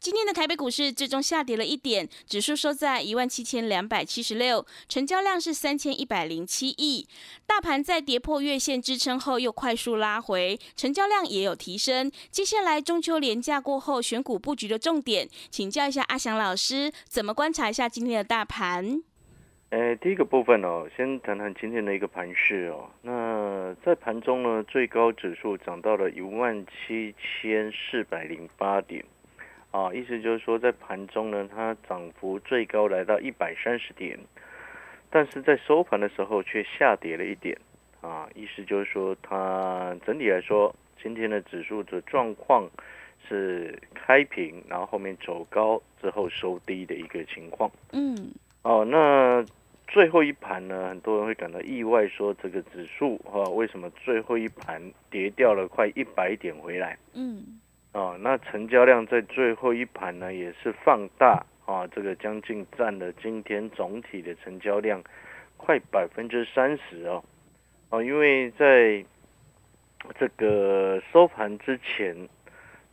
今天的台北股市最终下跌了一点，指数收在一万七千两百七十六，成交量是三千一百零七亿。大盘在跌破月线支撑后又快速拉回，成交量也有提升。接下来中秋连假过后，选股布局的重点，请教一下阿翔老师，怎么观察一下今天的大盘？呃，第一个部分哦，先谈谈今天的一个盘势哦。那在盘中呢，最高指数涨到了一万七千四百零八点。啊，意思就是说，在盘中呢，它涨幅最高来到一百三十点，但是在收盘的时候却下跌了一点。啊，意思就是说，它整体来说，今天的指数的状况是开平，然后后面走高之后收低的一个情况。嗯。哦，那最后一盘呢，很多人会感到意外，说这个指数哈，为什么最后一盘跌掉了快一百点回来？嗯。啊，那成交量在最后一盘呢，也是放大啊，这个将近占了今天总体的成交量快百分之三十哦，哦，因为在这个收盘之前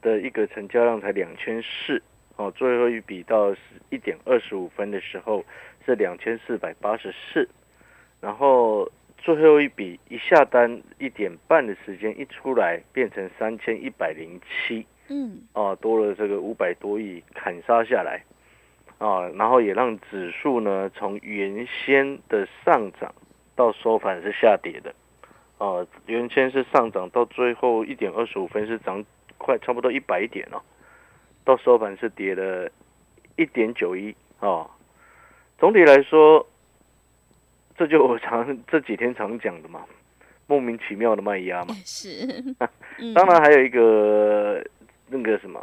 的一个成交量才两千四哦，最后一笔到十一点二十五分的时候是两千四百八十四，然后。最后一笔一下单一点半的时间一出来，变成三千一百零七，嗯，啊，多了这个五百多亿砍杀下来，啊，然后也让指数呢从原先的上涨到收盘是下跌的，啊，原先是上涨到最后一点二十五分是涨快差不多一百点哦，到收盘是跌了一点九一，啊，总体来说。这就我常这几天常讲的嘛，莫名其妙的卖压嘛。是，当然还有一个那个什么，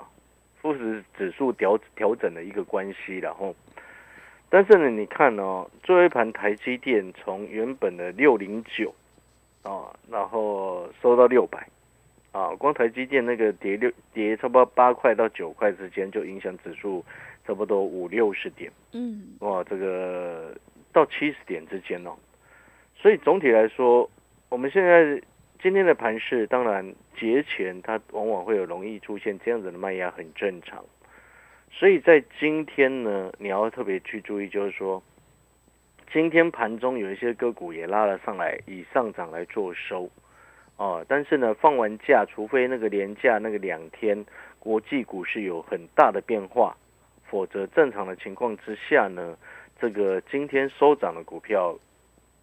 富时指数调调整的一个关系，然后，但是呢，你看哦，最后一盘台积电从原本的六零九啊，然后收到六百啊，光台积电那个跌六跌差不多八块到九块之间，就影响指数差不多五六十点。嗯，哇，这个。到七十点之间哦，所以总体来说，我们现在今天的盘势，当然节前它往往会有容易出现这样子的卖压，很正常。所以在今天呢，你要特别去注意，就是说，今天盘中有一些个股也拉了上来，以上涨来做收哦。但是呢，放完假，除非那个连假那个两天国际股市有很大的变化，否则正常的情况之下呢。这个今天收涨的股票，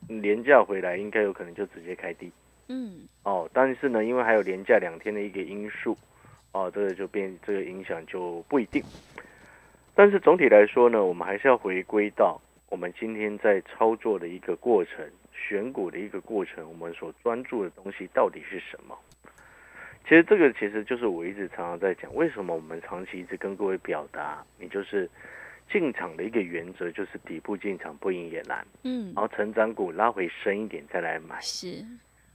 廉价回来应该有可能就直接开低，嗯，哦，但是呢，因为还有廉价两天的一个因素，哦，这个就变这个影响就不一定。但是总体来说呢，我们还是要回归到我们今天在操作的一个过程，选股的一个过程，我们所专注的东西到底是什么？其实这个其实就是我一直常常在讲，为什么我们长期一直跟各位表达，你就是。进场的一个原则就是底部进场不赢也难，嗯，然后成长股拉回深一点再来买，是，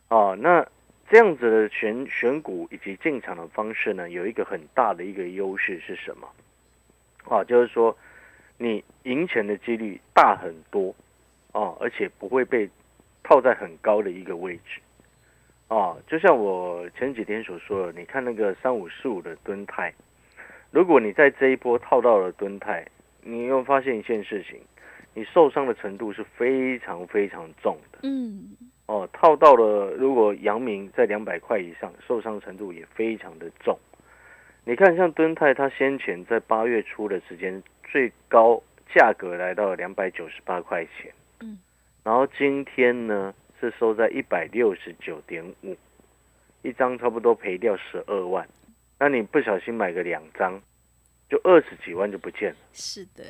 哦，那这样子的选选股以及进场的方式呢，有一个很大的一个优势是什么？啊，就是说你赢钱的几率大很多，哦，而且不会被套在很高的一个位置，哦，就像我前几天所说的，你看那个三五四五的吨泰，如果你在这一波套到了吨泰。你又发现一件事情，你受伤的程度是非常非常重的。嗯，哦，套到了，如果阳明在两百块以上，受伤程度也非常的重。你看，像敦泰，它先前在八月初的时间，最高价格来到两百九十八块钱。嗯，然后今天呢是收在一百六十九点五，一张差不多赔掉十二万。那你不小心买个两张。就二十几万就不见了。是的。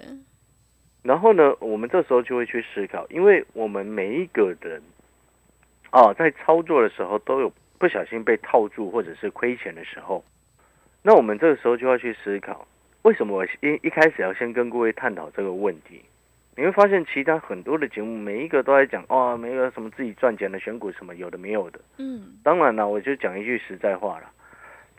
然后呢，我们这时候就会去思考，因为我们每一个人，啊，在操作的时候都有不小心被套住或者是亏钱的时候，那我们这个时候就要去思考，为什么我一一开始要先跟各位探讨这个问题？你会发现，其他很多的节目，每一个都在讲哦，没有什么自己赚钱的选股什么有的没有的。嗯。当然了，我就讲一句实在话了。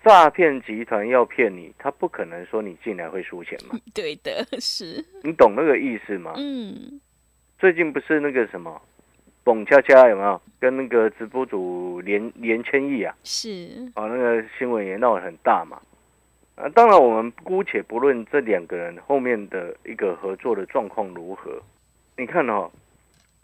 诈骗集团要骗你，他不可能说你进来会输钱嘛？对的，是。你懂那个意思吗？嗯。最近不是那个什么，蹦恰恰有没有？跟那个直播主连连千亿啊？是。啊，那个新闻也闹得很大嘛。啊，当然我们姑且不论这两个人后面的一个合作的状况如何。你看哦，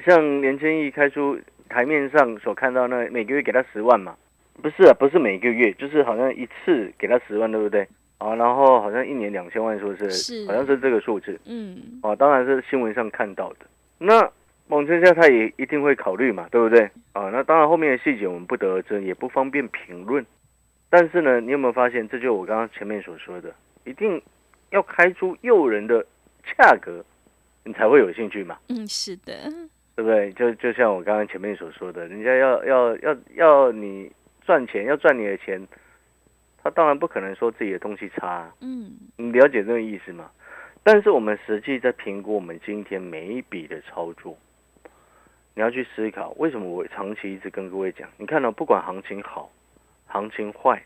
像连千亿开出台面上所看到那每个月给他十万嘛。不是啊，不是每个月，就是好像一次给他十万，对不对？啊，然后好像一年两千万，说是，是，好像是这个数字。嗯，啊，当然是新闻上看到的。那蒙天下他也一定会考虑嘛，对不对？啊，那当然后面的细节我们不得而知，也不方便评论。但是呢，你有没有发现，这就我刚刚前面所说的，一定要开出诱人的价格，你才会有兴趣嘛？嗯，是的，对不对？就就像我刚刚前面所说的，人家要要要要你。赚钱要赚你的钱，他当然不可能说自己的东西差。嗯，你了解这个意思吗？但是我们实际在评估我们今天每一笔的操作，你要去思考，为什么我长期一直跟各位讲？你看到不管行情好，行情坏，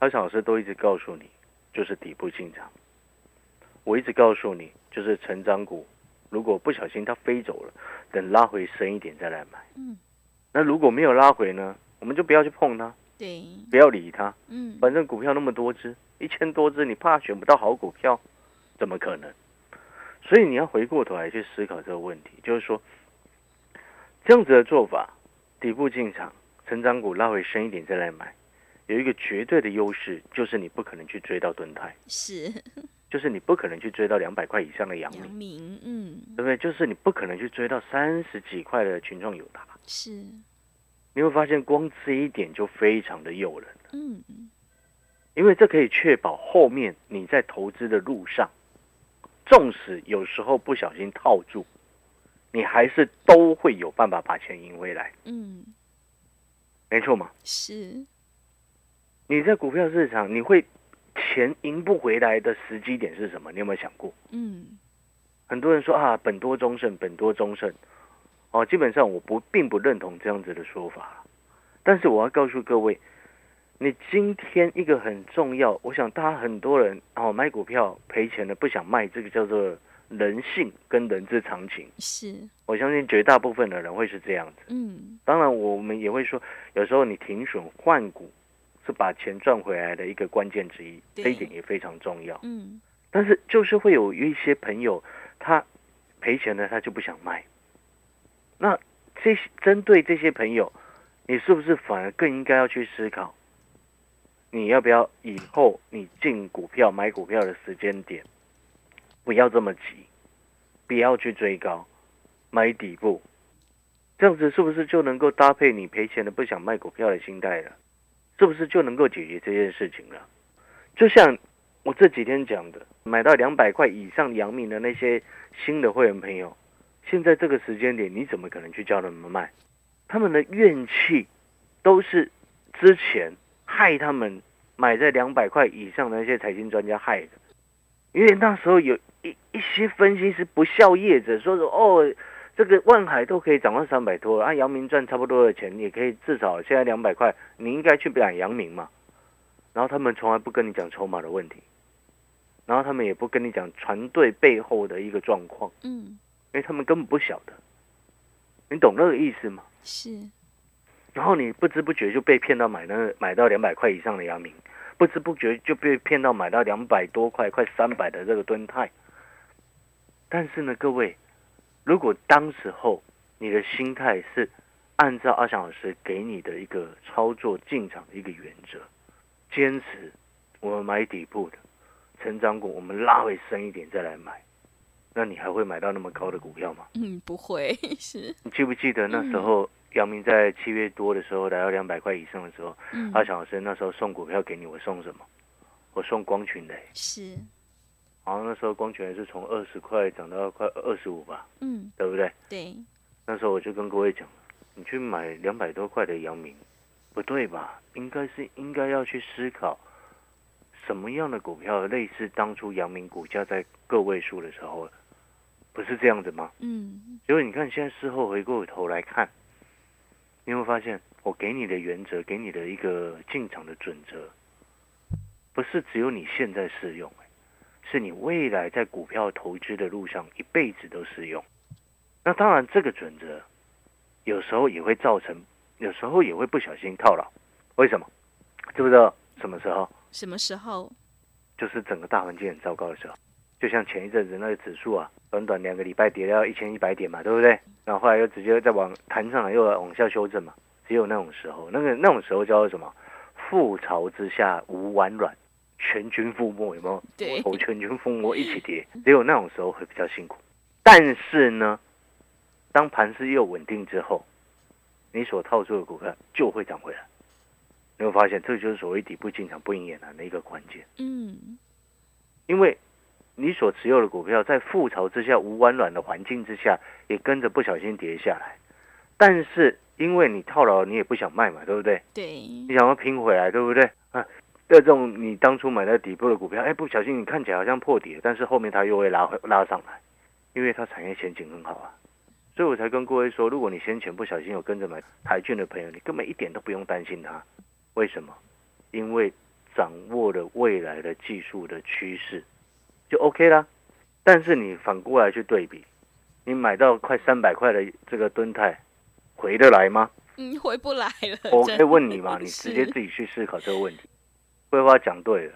阿强老师都一直告诉你，就是底部进场。我一直告诉你，就是成长股，如果不小心它飞走了，等拉回深一点再来买。嗯，那如果没有拉回呢？我们就不要去碰它，对，不要理它，嗯，反正股票那么多只，一千多只，你怕选不到好股票，怎么可能？所以你要回过头来去思考这个问题，就是说，这样子的做法，底部进场，成长股拉回深一点再来买，有一个绝对的优势，就是你不可能去追到盾泰，是，就是你不可能去追到两百块以上的阳明，嗯，对不对？就是你不可能去追到三十几块的群众有达，是。你会发现，光这一点就非常的诱人。嗯，因为这可以确保后面你在投资的路上，纵使有时候不小心套住，你还是都会有办法把钱赢回来。嗯，没错嘛。是。你在股票市场，你会钱赢不回来的时机点是什么？你有没有想过？嗯。很多人说啊，本多中胜，本多中胜。哦，基本上我不并不认同这样子的说法，但是我要告诉各位，你今天一个很重要，我想大家很多人哦买股票赔钱了不想卖，这个叫做人性跟人之常情。是，我相信绝大部分的人会是这样子。嗯，当然我们也会说，有时候你停损换股是把钱赚回来的一个关键之一，这一点也非常重要。嗯，但是就是会有一些朋友他赔钱了，他就不想卖。那这些针对这些朋友，你是不是反而更应该要去思考，你要不要以后你进股票买股票的时间点，不要这么急，不要去追高，买底部，这样子是不是就能够搭配你赔钱的不想卖股票的心态了？是不是就能够解决这件事情了？就像我这几天讲的，买到两百块以上阳明的那些新的会员朋友。现在这个时间点，你怎么可能去叫他们卖？他们的怨气都是之前害他们买在两百块以上的那些财经专家害的，因为那时候有一一些分析师不孝业者说说哦，这个万海都可以涨到三百多，按阳明赚差不多的钱，也可以至少现在两百块，你应该去买阳明嘛。然后他们从来不跟你讲筹码的问题，然后他们也不跟你讲团队背后的一个状况，嗯。因为他们根本不晓得，你懂那个意思吗？是。然后你不知不觉就被骗到买那买到两百块以上的阳明，不知不觉就被骗到买到两百多块、快三百的这个吨泰。但是呢，各位，如果当时候你的心态是按照阿翔老师给你的一个操作进场的一个原则，坚持我们买底部的成长股，我们拉回深一点再来买。那你还会买到那么高的股票吗？嗯，不会是。你记不记得那时候姚明在七月多的时候来到两百块以上的时候，阿强老师那时候送股票给你，我送什么？我送光群雷。是。好像那时候光群雷是从二十块涨到快二十五吧？嗯，对不对？对。那时候我就跟各位讲，你去买两百多块的阳明，不对吧？应该是应该要去思考。什么样的股票类似当初阳明股价在个位数的时候？不是这样子吗？嗯，结果你看现在事后回过头来看，你会发现我给你的原则，给你的一个进场的准则，不是只有你现在适用，是你未来在股票投资的路上一辈子都适用。那当然，这个准则有时候也会造成，有时候也会不小心套牢。为什么？知不知道什么时候？什么时候？就是整个大环境很糟糕的时候。就像前一阵子那个指数啊，短短两个礼拜跌到一千一百点嘛，对不对？然后后来又直接再往弹上来，又往下修正嘛。只有那种时候，那个那种时候叫做什么？覆巢之下无完卵，全军覆没，有没有？对，我全军覆没一起跌。只有那种时候会比较辛苦。但是呢，当盘势又稳定之后，你所套住的股票就会涨回来。你会发现，这就是所谓底部进场不赢也难的一个关键。嗯，因为。你所持有的股票在覆巢之下无完卵的环境之下，也跟着不小心跌下来。但是因为你套牢，你也不想卖嘛，对不对？对。你想要拼回来，对不对？啊，这种你当初买在底部的股票，哎，不小心你看起来好像破底，但是后面它又会拉回拉上来，因为它产业前景很好啊。所以我才跟各位说，如果你先前不小心有跟着买台券的朋友，你根本一点都不用担心它。为什么？因为掌握了未来的技术的趋势。就 OK 啦，但是你反过来去对比，你买到快三百块的这个吨泰，回得来吗？嗯，回不来了。我可以问你嘛？你直接自己去思考这个问题。桂花讲对了，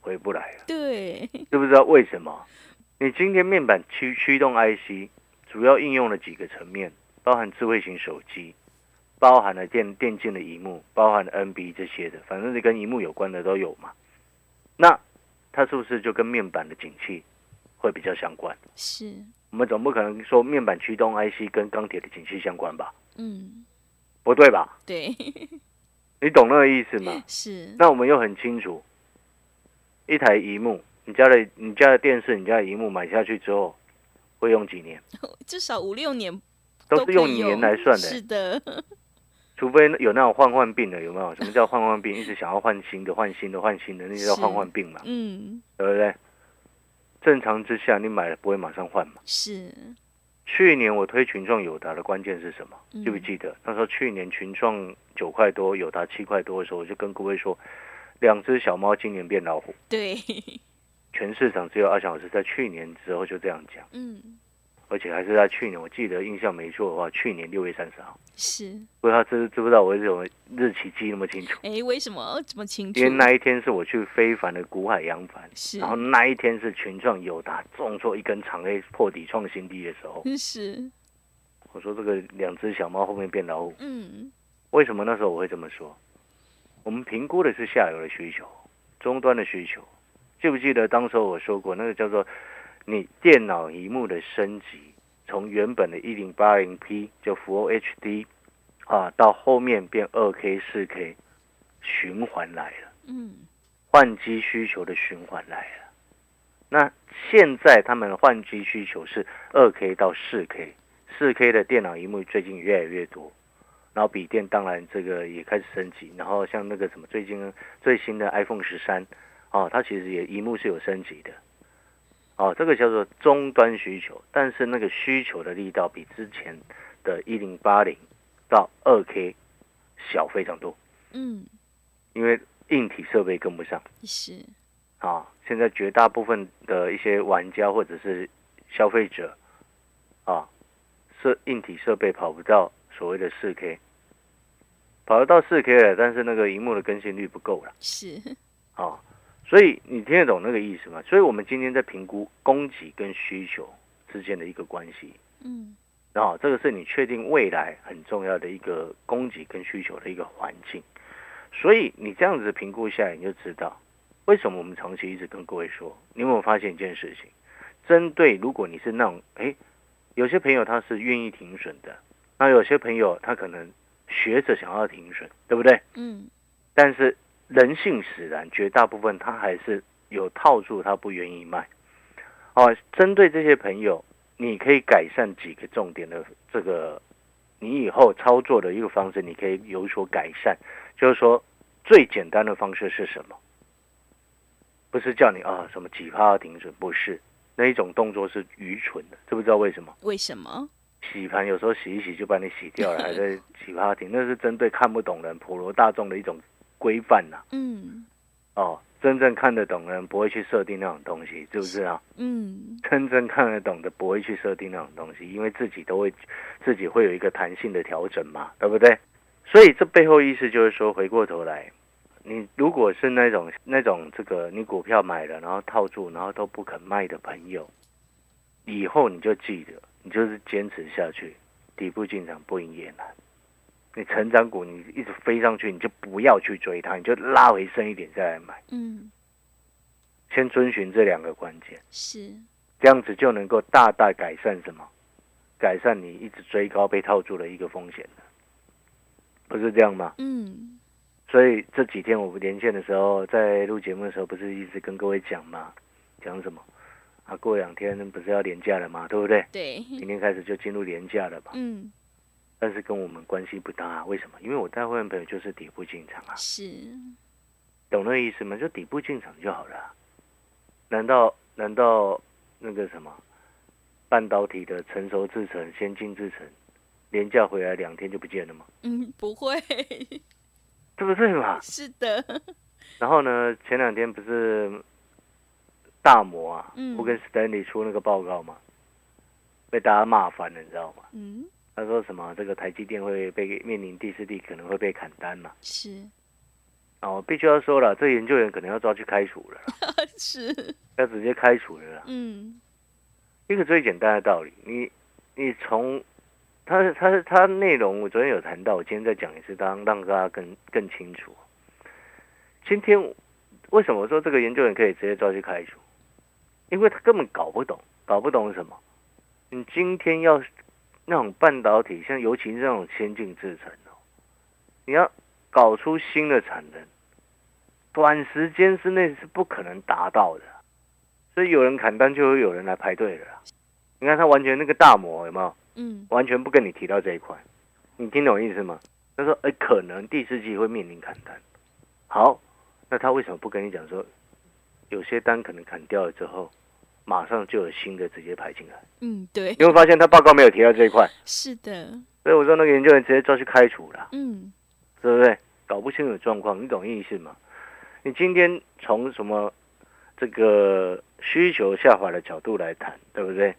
回不来了。对，知不知道为什么？你今天面板驱驱动 IC 主要应用了几个层面，包含智慧型手机，包含了电电竞的荧幕，包含了 NB 这些的，反正是跟荧幕有关的都有嘛。那它是不是就跟面板的景气会比较相关？是，我们总不可能说面板驱动 IC 跟钢铁的景气相关吧？嗯，不对吧？对，你懂那个意思吗？是。那我们又很清楚，一台荧幕，你家的你家的电视，你家的荧幕买下去之后，会用几年？至少五六年，都是用年来算的。是的。除非有那种换换病的，有没有？什么叫换换病？一直想要换新的、换新的、换新的，那叫换换病嘛？嗯，对不对？正常之下，你买了不会马上换嘛？是。去年我推群创友达的关键是什么？记不记得？那时候去年群创九块多，友达七块多的时候，我就跟各位说，两只小猫今年变老虎。对。全市场只有阿小老师在去年之后就这样讲。嗯。而且还是在去年，我记得印象没错的话，去年六月三十号。是，不知道知知不知道我为什么日期记那么清楚？哎，为什么这么清楚？因为那一天是我去非凡的股海洋帆，是，然后那一天是群创友达重挫一根长 A 破底创新低的时候。是，我说这个两只小猫后面变老虎。嗯，为什么那时候我会这么说？我们评估的是下游的需求，终端的需求。记不记得当时我说过，那个叫做？你电脑荧幕的升级，从原本的一零八零 P 就 Full HD 啊，到后面变二 K 四 K，循环来了。嗯，换机需求的循环来了。那现在他们换机需求是二 K 到四 K，四 K 的电脑荧幕最近越来越多，然后笔电当然这个也开始升级，然后像那个什么最近最新的 iPhone 十三哦，它其实也荧幕是有升级的。哦，这个叫做终端需求，但是那个需求的力道比之前的一零八零到二 K 小非常多。嗯，因为硬体设备跟不上。是。啊，现在绝大部分的一些玩家或者是消费者，啊，设硬体设备跑不到所谓的四 K，跑得到四 K 了，但是那个荧幕的更新率不够了。是。啊。所以你听得懂那个意思吗？所以我们今天在评估供给跟需求之间的一个关系，嗯，然后，这个是你确定未来很重要的一个供给跟需求的一个环境。所以你这样子评估下来，你就知道为什么我们长期一直跟各位说，你有没有发现一件事情？针对如果你是那种，哎，有些朋友他是愿意停损的，那有些朋友他可能学着想要停损，对不对？嗯，但是。人性使然，绝大部分他还是有套住，他不愿意卖。哦，针对这些朋友，你可以改善几个重点的这个，你以后操作的一个方式，你可以有所改善。就是说，最简单的方式是什么？不是叫你啊什么几趴停损，不是那一种动作是愚蠢的，知不知道为什么？为什么？洗盘有时候洗一洗就把你洗掉了，还在几趴停，那是针对看不懂人、普罗大众的一种。规范呐，嗯，哦，真正看得懂的人不会去设定那种东西，是不是啊？嗯，真正看得懂的不会去设定那种东西，因为自己都会自己会有一个弹性的调整嘛，对不对？所以这背后意思就是说，回过头来，你如果是那种那种这个你股票买了然后套住然后都不肯卖的朋友，以后你就记得，你就是坚持下去，底部进场不赢也难。你成长股你一直飞上去，你就不要去追它，你就拉回深一点再来买。嗯，先遵循这两个关键，是，这样子就能够大大改善什么？改善你一直追高被套住的一个风险的，不是这样吗？嗯，所以这几天我们连线的时候，在录节目的时候，不是一直跟各位讲吗？讲什么？啊，过两天不是要连假了吗？对不对？对，明天开始就进入连假了吧？嗯，但是跟我们关系不大，啊为什么？因为我带会员朋友就是底部进场啊，是，懂那个意思吗？就底部进场就好了啊。难道难道那个什么半导体的成熟制程、先进制程，廉价回来两天就不见了吗？嗯，不会，对不对嘛？是的，然后呢，前两天不是大摩啊，嗯不跟 Stanley 出那个报告吗，被大家骂翻了，你知道吗？嗯，他说什么这个台积电会被面临第四地可能会被砍单嘛？是，哦，必须要说了，这研究员可能要抓去开除了，是，要直接开除了。嗯，一个最简单的道理，你你从他他他内容，我昨天有谈到，我今天再讲一次，当让大家更更清楚。今天为什么说这个研究员可以直接抓去开除？因为他根本搞不懂，搞不懂什么。你今天要那种半导体，像尤其是这种先进制程哦，你要搞出新的产能，短时间之内是不可能达到的。所以有人砍单，就会有人来排队了。你看他完全那个大摩有没有？嗯，完全不跟你提到这一块，你听懂意思吗？他说，哎，可能第四季会面临砍单。好，那他为什么不跟你讲说，有些单可能砍掉了之后，马上就有新的直接排进来？嗯，对，你会发现他报告没有提到这一块，是的，所以我说那个研究员直接抓去开除了，嗯，对不对？搞不清楚状况，你懂意思吗？你今天从什么这个需求下滑的角度来谈，对不对？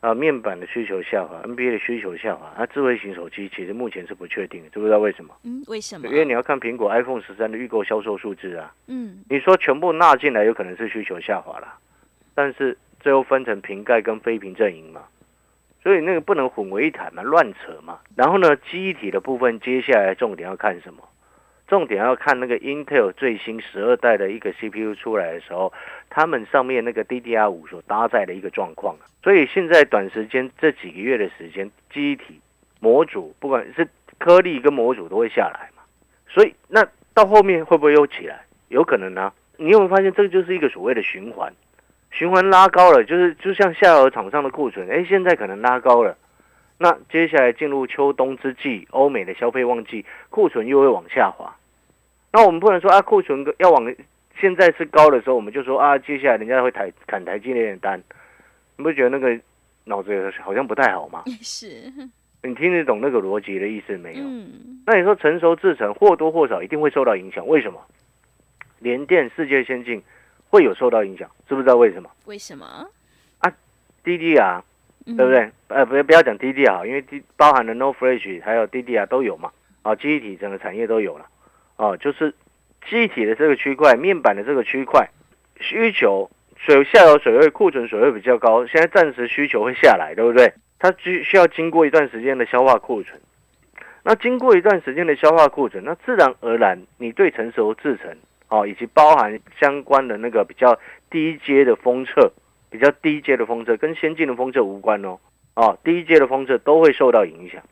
啊，面板的需求下滑，NBA 的需求下滑，那、智慧型手机其实目前是不确定的，知不知道为什么？嗯，为什么因？为你要看苹果 iPhone 十三的预购销售数字啊，嗯，你说全部纳进来，有可能是需求下滑啦，但是最后分成瓶盖跟非瓶阵营嘛，所以那个不能混为一谈嘛，乱扯嘛。然后呢，记忆体的部分，接下来重点要看什么？重点要看那个 Intel 最新十二代的一个 CPU 出来的时候，他们上面那个 DDR 五所搭载的一个状况。所以现在短时间这几个月的时间，记忆体模组不管是颗粒跟模组都会下来嘛。所以那到后面会不会又起来？有可能啊。你有没有发现这个就是一个所谓的循环？循环拉高了，就是就像下游厂商的库存，哎，现在可能拉高了。那接下来进入秋冬之际，欧美的消费旺季，库存又会往下滑。那我们不能说啊，库存要往现在是高的时候，我们就说啊，接下来人家会抬砍台积电的单，你不觉得那个脑子好像不太好吗？是，你听得懂那个逻辑的意思没有？嗯，那你说成熟制程或多或少一定会受到影响，为什么？联电、世界先进会有受到影响，知不知道为什么为什么？啊，滴滴啊对不？对？呃，不不要讲滴滴啊，因为滴包含了 No Flash 还有滴滴啊都有嘛，啊，记忆体整个产业都有了，哦、就是记忆体的这个区块、面板的这个区块需求水下游水位库存水位比较高，现在暂时需求会下来，对不对？它需需要经过一段时间的消化库存，那经过一段时间的消化库存，那自然而然你对成熟制程哦，以及包含相关的那个比较低阶的封测。比较低阶的封测跟先进的封测无关哦，哦，低阶的封测都会受到影响，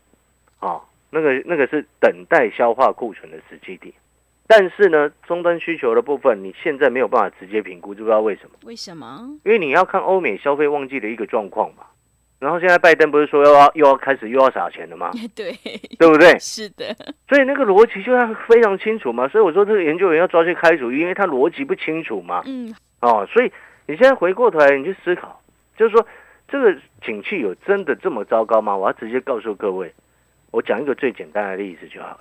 哦，那个那个是等待消化库存的时机点，但是呢，终端需求的部分你现在没有办法直接评估，知不知道为什么？为什么？因为你要看欧美消费旺季的一个状况嘛，然后现在拜登不是说又要又要开始又要撒钱了吗？对，对不对？是的，所以那个逻辑就要非常清楚嘛，所以我说这个研究员要抓去开除，因为他逻辑不清楚嘛。嗯，哦，所以你现在回过头来，你去思考，就是说这个景气有真的这么糟糕吗？我要直接告诉各位，我讲一个最简单的例子就好了。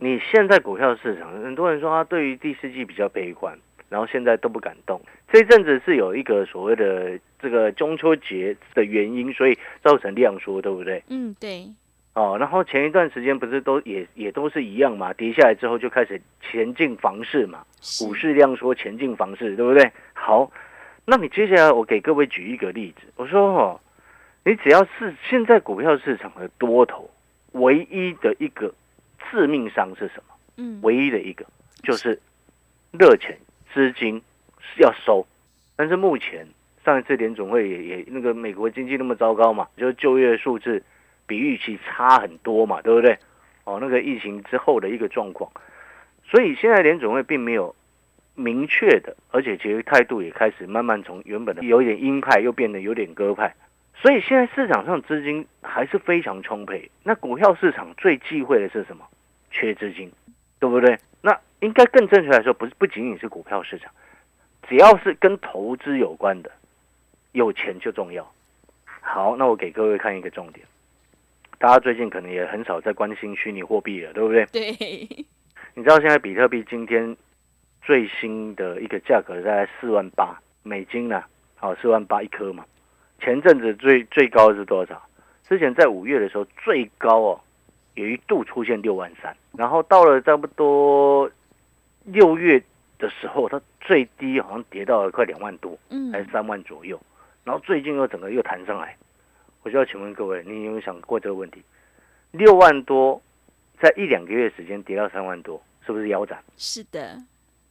你现在股票市场，很多人说他对于第四季比较悲观，然后现在都不敢动。这阵子是有一个所谓的这个中秋节的原因，所以造成量缩，对不对？嗯，对。哦，然后前一段时间不是都也也都是一样嘛，跌下来之后就开始前进房市嘛，股市量缩，前进房市，对不对？好，那你接下来我给各位举一个例子，我说哦，你只要是现在股票市场的多头，唯一的一个致命伤是什么？嗯，唯一的一个就是热钱资金要收，但是目前上一次联总会也也那个美国经济那么糟糕嘛，就是就业数字。比预期差很多嘛，对不对？哦，那个疫情之后的一个状况，所以现在联总会并没有明确的，而且其实态度也开始慢慢从原本的有点鹰派，又变得有点鸽派。所以现在市场上资金还是非常充沛。那股票市场最忌讳的是什么？缺资金，对不对？那应该更正确来说，不是不仅仅是股票市场，只要是跟投资有关的，有钱就重要。好，那我给各位看一个重点。大家最近可能也很少在关心虚拟货币了，对不对？对。你知道现在比特币今天最新的一个价格在四万八美金呢？好，四万八一颗嘛。前阵子最最高是多少？之前在五月的时候最高哦，有一度出现六万三，然后到了差不多六月的时候，它最低好像跌到了快两万多，嗯，还是三万左右，然后最近又整个又弹上来。我就要请问各位，你有没有想过这个问题？六万多，在一两个月时间跌到三万多，是不是腰斩？是的。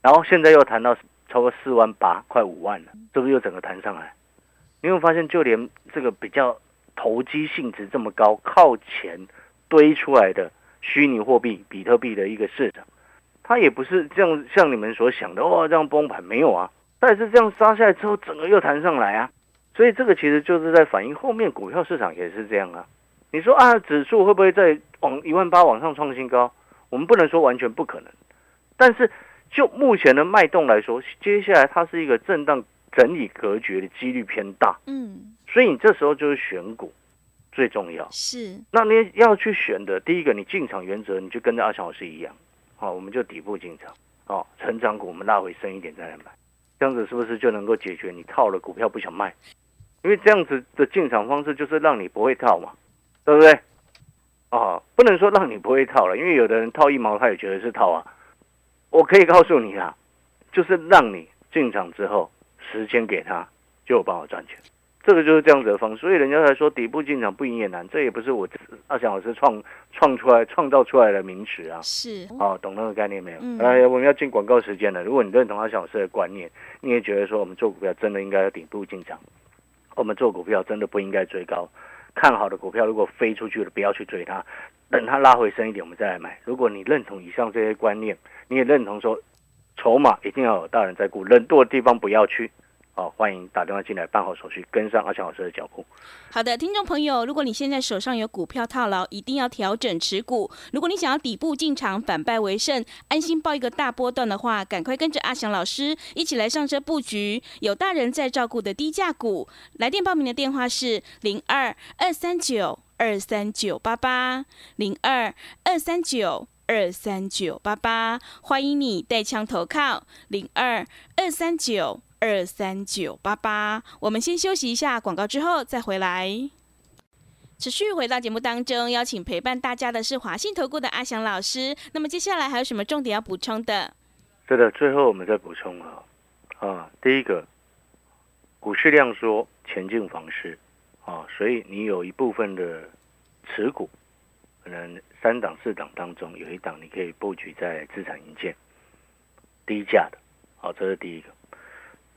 然后现在又谈到超过四万八，快五万了，是不是又整个弹上来？你会发现，就连这个比较投机性质这么高、靠钱堆出来的虚拟货币比特币的一个市场，它也不是这样像你们所想的哦，这样崩盘没有啊？它也是这样杀下来之后，整个又弹上来啊。所以这个其实就是在反映后面股票市场也是这样啊。你说啊，指数会不会在往一万八往上创新高？我们不能说完全不可能，但是就目前的脉动来说，接下来它是一个震荡整理格局的几率偏大。嗯，所以你这时候就是选股最重要。是，那你要去选的第一个，你进场原则你就跟着阿强老师一样，好，我们就底部进场，哦，成长股我们拉回深一点再来买，这样子是不是就能够解决你套了股票不想卖？因为这样子的进场方式就是让你不会套嘛，对不对？哦，不能说让你不会套了，因为有的人套一毛他也觉得是套啊。我可以告诉你啊，就是让你进场之后，时间给他就有办法赚钱，这个就是这样子的方式。所以人家才说底部进场不赢也难，这也不是我阿翔老师创创出来创造出来的名词啊。是哦，懂那个概念没有？嗯。哎，我们要进广告时间了。如果你认同阿翔老师的观念，你也觉得说我们做股票真的应该要顶部进场。我们做股票真的不应该追高，看好的股票如果飞出去了，不要去追它，等它拉回升一点，我们再来买。如果你认同以上这些观念，你也认同说，筹码一定要有大人在顾，人多的地方不要去。好，欢迎打电话进来办好手续，跟上阿强老师的脚步。好的，听众朋友，如果你现在手上有股票套牢，一定要调整持股。如果你想要底部进场，反败为胜，安心报一个大波段的话，赶快跟着阿翔老师一起来上车布局有大人在照顾的低价股。来电报名的电话是零二二三九二三九八八零二二三九二三九八八，欢迎你带枪投靠零二二三九。二三九八八，我们先休息一下广告，之后再回来。持续回到节目当中，邀请陪伴大家的是华信投顾的阿翔老师。那么接下来还有什么重点要补充的？是的，最后我们再补充啊啊，第一个，股市量缩，前进房市啊，所以你有一部分的持股，可能三档四档当中有一档你可以布局在资产营建低价的，好，这是第一个。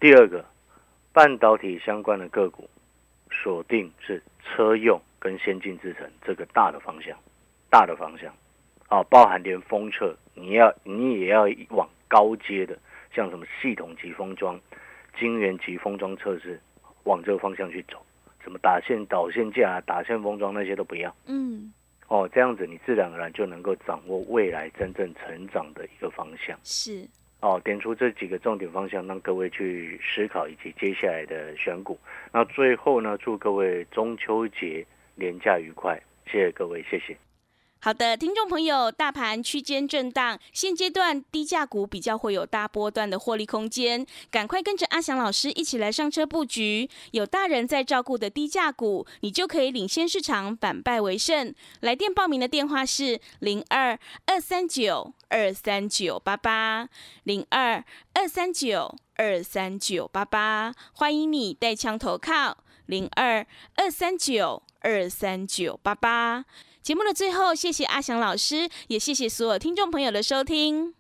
第二个，半导体相关的个股锁定是车用跟先进制程这个大的方向，大的方向，啊，包含连封测，你要你也要往高阶的，像什么系统级封装、晶圆级封装测试，往这个方向去走，什么打线导线架、打线封装那些都不要，嗯，哦，这样子你自然而然就能够掌握未来真正成长的一个方向，是。哦，点出这几个重点方向，让各位去思考，以及接下来的选股。那最后呢，祝各位中秋节连假愉快，谢谢各位，谢谢。好的，听众朋友，大盘区间震荡，现阶段低价股比较会有大波段的获利空间，赶快跟着阿翔老师一起来上车布局，有大人在照顾的低价股，你就可以领先市场，反败为胜。来电报名的电话是零二二三九二三九八八零二二三九二三九八八，欢迎你带枪投靠零二二三九二三九八八。节目的最后，谢谢阿翔老师，也谢谢所有听众朋友的收听。